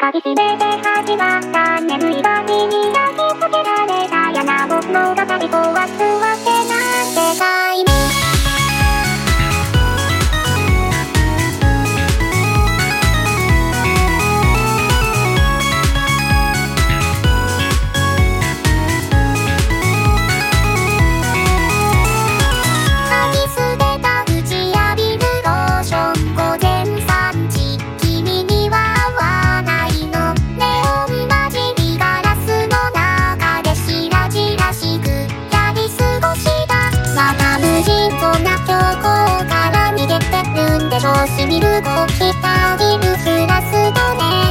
鍵閉めて始まった。眠い場に焼き付けられた。嫌な物語壊す動きたりうずらすとね